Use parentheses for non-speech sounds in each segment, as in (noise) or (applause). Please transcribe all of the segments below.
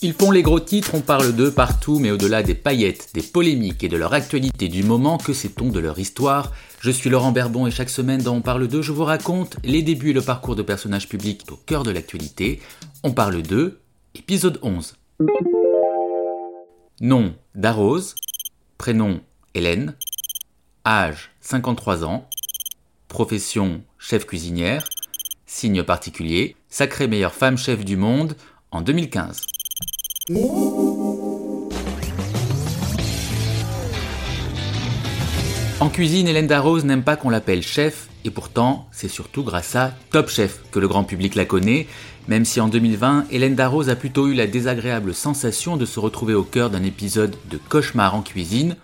Ils font les gros titres, on parle d'eux partout, mais au-delà des paillettes, des polémiques et de leur actualité du moment, que sait-on de leur histoire? Je suis Laurent Berbon et chaque semaine dans On parle d'eux, je vous raconte les débuts et le parcours de personnages publics au cœur de l'actualité. On parle d'eux, épisode 11. Nom Darose, prénom Hélène, âge 53 ans, profession chef cuisinière, signe particulier, sacrée meilleure femme chef du monde en 2015. En cuisine, Hélène Darroze n'aime pas qu'on l'appelle chef, et pourtant, c'est surtout grâce à Top Chef que le grand public la connaît, même si en 2020, Hélène Darroze a plutôt eu la désagréable sensation de se retrouver au cœur d'un épisode de cauchemar en cuisine.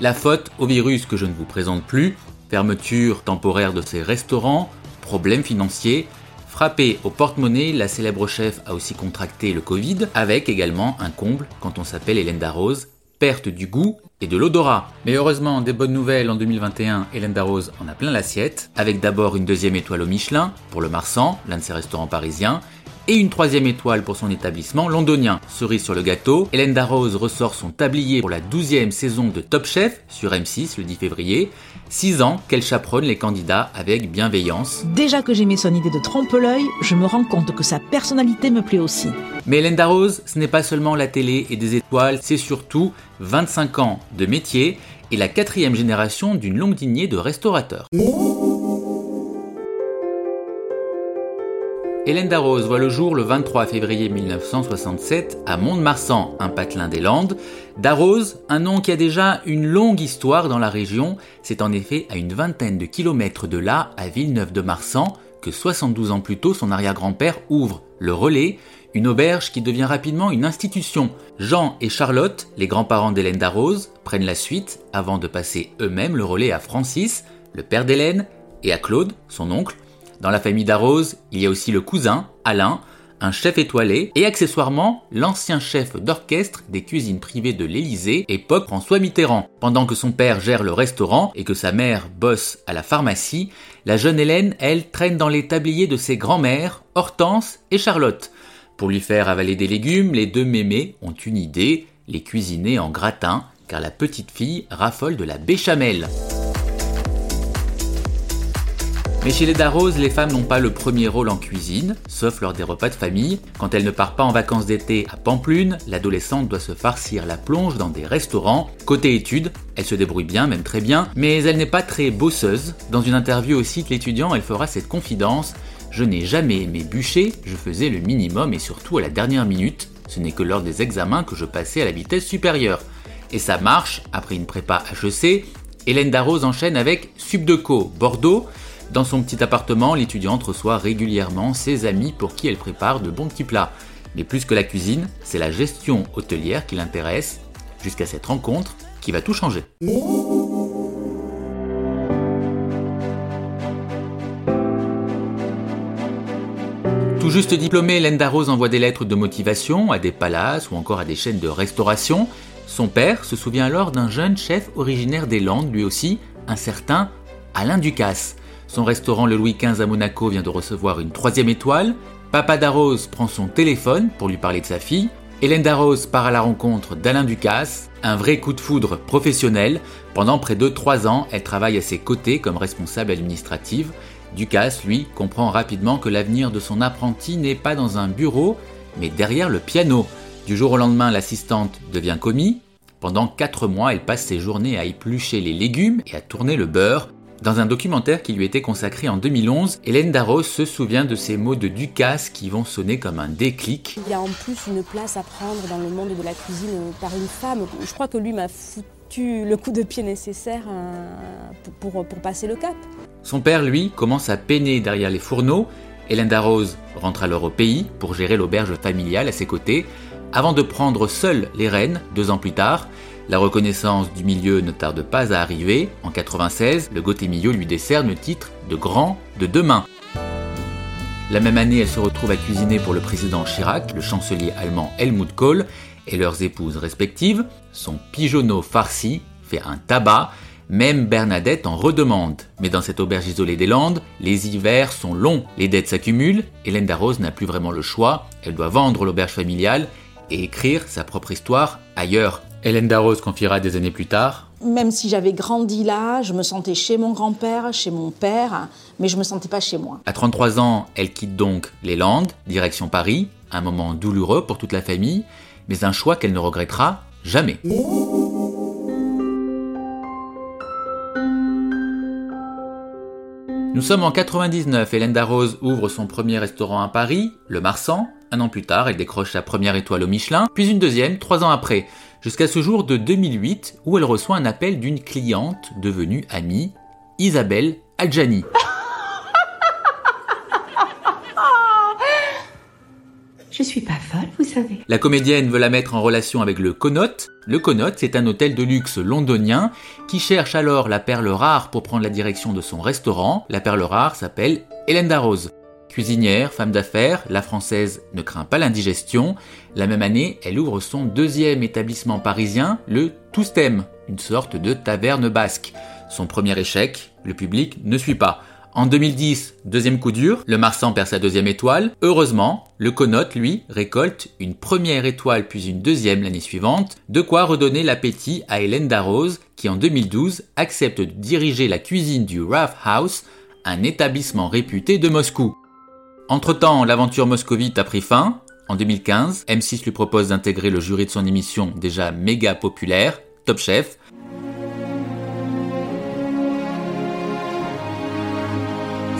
La faute au virus que je ne vous présente plus, fermeture temporaire de ses restaurants, problèmes financiers, Frappée au porte-monnaie, la célèbre chef a aussi contracté le Covid, avec également un comble quand on s'appelle Hélène Darroze, perte du goût et de l'odorat. Mais heureusement, des bonnes nouvelles en 2021, Hélène Darroze en a plein l'assiette, avec d'abord une deuxième étoile au Michelin, pour le Marsan, l'un de ses restaurants parisiens, et une troisième étoile pour son établissement londonien. Cerise sur le gâteau, Hélène Darroze ressort son tablier pour la douzième saison de Top Chef sur M6 le 10 février. Six ans qu'elle chaperonne les candidats avec bienveillance. Déjà que j'aimais son idée de trompe-l'œil, je me rends compte que sa personnalité me plaît aussi. Mais Hélène Darroze, ce n'est pas seulement la télé et des étoiles, c'est surtout 25 ans de métier et la quatrième génération d'une longue lignée de restaurateurs. Hélène Darroze voit le jour le 23 février 1967 à Mont-de-Marsan, un patelin des Landes. Darroze, un nom qui a déjà une longue histoire dans la région, c'est en effet à une vingtaine de kilomètres de là, à Villeneuve-de-Marsan, que 72 ans plus tôt son arrière-grand-père ouvre le relais, une auberge qui devient rapidement une institution. Jean et Charlotte, les grands-parents d'Hélène Darroze, prennent la suite avant de passer eux-mêmes le relais à Francis, le père d'Hélène, et à Claude, son oncle, dans la famille d'Arose, il y a aussi le cousin, Alain, un chef étoilé et accessoirement l'ancien chef d'orchestre des cuisines privées de l'Élysée, époque François Mitterrand. Pendant que son père gère le restaurant et que sa mère bosse à la pharmacie, la jeune Hélène, elle, traîne dans les tabliers de ses grands-mères, Hortense et Charlotte. Pour lui faire avaler des légumes, les deux mémés ont une idée, les cuisiner en gratin, car la petite fille raffole de la béchamel. Mais chez les Darroze, les femmes n'ont pas le premier rôle en cuisine, sauf lors des repas de famille. Quand elle ne part pas en vacances d'été à Pamplune, l'adolescente doit se farcir la plonge dans des restaurants. Côté études, elle se débrouille bien, même très bien, mais elle n'est pas très bosseuse. Dans une interview au site L'étudiant, elle fera cette confidence Je n'ai jamais aimé bûcher, je faisais le minimum et surtout à la dernière minute. Ce n'est que lors des examens que je passais à la vitesse supérieure. Et ça marche, après une prépa HEC, Hélène Darroze enchaîne avec Subdeco, Bordeaux, dans son petit appartement, l'étudiante reçoit régulièrement ses amis pour qui elle prépare de bons petits plats. Mais plus que la cuisine, c'est la gestion hôtelière qui l'intéresse, jusqu'à cette rencontre qui va tout changer. Tout juste diplômée, Hélène Darroze envoie des lettres de motivation à des palaces ou encore à des chaînes de restauration. Son père se souvient alors d'un jeune chef originaire des Landes, lui aussi, un certain Alain Ducasse. Son restaurant le Louis XV à Monaco vient de recevoir une troisième étoile. Papa Darroze prend son téléphone pour lui parler de sa fille. Hélène Darroze part à la rencontre d'Alain Ducasse, un vrai coup de foudre professionnel. Pendant près de trois ans, elle travaille à ses côtés comme responsable administrative. Ducasse, lui, comprend rapidement que l'avenir de son apprenti n'est pas dans un bureau, mais derrière le piano. Du jour au lendemain, l'assistante devient commis. Pendant quatre mois, elle passe ses journées à éplucher les légumes et à tourner le beurre. Dans un documentaire qui lui était consacré en 2011, Hélène Darros se souvient de ces mots de Ducasse qui vont sonner comme un déclic. Il y a en plus une place à prendre dans le monde de la cuisine par une femme. Je crois que lui m'a foutu le coup de pied nécessaire euh, pour, pour, passer le cap. Son père, lui, commence à peiner derrière les fourneaux. Hélène Darroze rentre alors au pays pour gérer l'auberge familiale à ses côtés, avant de prendre seule les rênes deux ans plus tard. La reconnaissance du milieu ne tarde pas à arriver. En 96, le Milieu lui décerne le titre de grand de demain. La même année, elle se retrouve à cuisiner pour le président Chirac, le chancelier allemand Helmut Kohl et leurs épouses respectives. Son pigeonneau farci fait un tabac. Même Bernadette en redemande. Mais dans cette auberge isolée des Landes, les hivers sont longs, les dettes s'accumulent, Hélène Darroze n'a plus vraiment le choix, elle doit vendre l'auberge familiale et écrire sa propre histoire ailleurs. Hélène Darroze confiera des années plus tard. Même si j'avais grandi là, je me sentais chez mon grand-père, chez mon père, mais je me sentais pas chez moi. À 33 ans, elle quitte donc les Landes, direction Paris, un moment douloureux pour toute la famille, mais un choix qu'elle ne regrettera jamais. Nous sommes en 99, Hélène Darroze ouvre son premier restaurant à Paris, le Marsan. Un an plus tard, elle décroche sa première étoile au Michelin, puis une deuxième trois ans après, jusqu'à ce jour de 2008 où elle reçoit un appel d'une cliente devenue amie, Isabelle Adjani. (laughs) Je suis pas folle, vous savez. La comédienne veut la mettre en relation avec le Connaught. Le Connaught, c'est un hôtel de luxe londonien qui cherche alors la perle rare pour prendre la direction de son restaurant. La perle rare s'appelle Hélène Darroze. Cuisinière, femme d'affaires, la française ne craint pas l'indigestion. La même année, elle ouvre son deuxième établissement parisien, le Toustem, une sorte de taverne basque. Son premier échec, le public ne suit pas. En 2010, deuxième coup dur, le Marsan perd sa deuxième étoile. Heureusement, le Connaught, lui, récolte une première étoile puis une deuxième l'année suivante, de quoi redonner l'appétit à Hélène Darroze, qui en 2012 accepte de diriger la cuisine du Raff House, un établissement réputé de Moscou. Entre-temps, l'aventure moscovite a pris fin. En 2015, M6 lui propose d'intégrer le jury de son émission déjà méga populaire, Top Chef,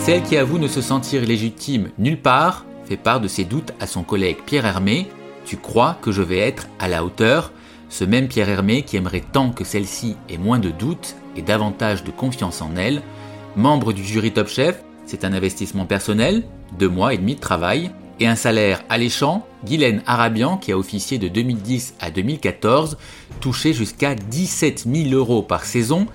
Celle qui avoue ne se sentir légitime nulle part fait part de ses doutes à son collègue Pierre Hermé. Tu crois que je vais être à la hauteur? Ce même Pierre Hermé qui aimerait tant que celle-ci ait moins de doutes et davantage de confiance en elle. Membre du jury Top Chef, c'est un investissement personnel, deux mois et demi de travail, et un salaire alléchant, Guylaine Arabian, qui a officié de 2010 à 2014, touchait jusqu'à 17 000 euros par saison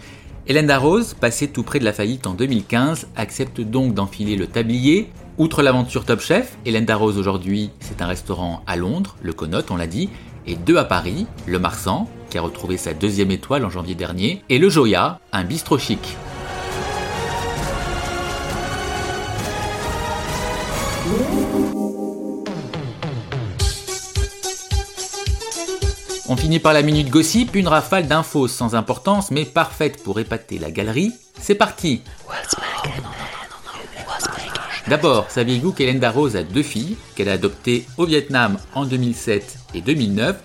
Hélène Darroze, passée tout près de la faillite en 2015, accepte donc d'enfiler le tablier. Outre l'aventure Top Chef, Hélène Darroze aujourd'hui, c'est un restaurant à Londres, le Connaught, on l'a dit, et deux à Paris, le Marsan, qui a retrouvé sa deuxième étoile en janvier dernier, et le Joya, un bistrot chic. On finit par la minute gossip, une rafale d'infos sans importance mais parfaite pour épater la galerie. C'est parti D'abord, saviez-vous qu'Hélène Darroze a deux filles, qu'elle a adoptées au Vietnam en 2007 et 2009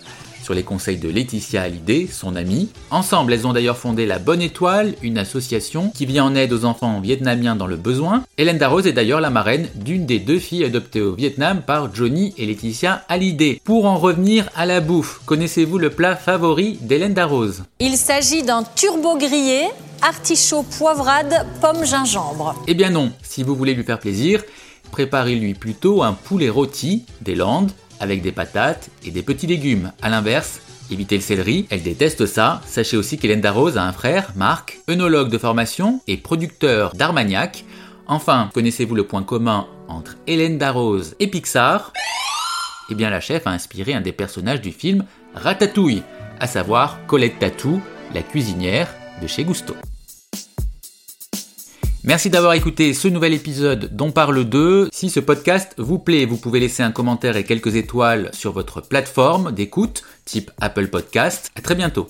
sur les conseils de Laetitia Hallyday, son amie. Ensemble, elles ont d'ailleurs fondé La Bonne Étoile, une association qui vient en aide aux enfants vietnamiens dans le besoin. Hélène Darroze est d'ailleurs la marraine d'une des deux filles adoptées au Vietnam par Johnny et Laetitia Hallyday. Pour en revenir à la bouffe, connaissez-vous le plat favori d'Hélène Darroze? Il s'agit d'un turbo grillé, artichaut poivrade, pomme gingembre. Eh bien non, si vous voulez lui faire plaisir, préparez-lui plutôt un poulet rôti des Landes avec des patates et des petits légumes. A l'inverse, évitez le céleri, elle déteste ça. Sachez aussi qu'Hélène Darroze a un frère, Marc, œnologue de formation et producteur d'Armagnac. Enfin, connaissez-vous le point commun entre Hélène Darroze et Pixar? Eh bien, la chef a inspiré un des personnages du film Ratatouille, à savoir Colette Tatou, la cuisinière de chez Gusto. Merci d'avoir écouté ce nouvel épisode dont parle 2. Si ce podcast vous plaît, vous pouvez laisser un commentaire et quelques étoiles sur votre plateforme d'écoute, type Apple Podcast. À très bientôt.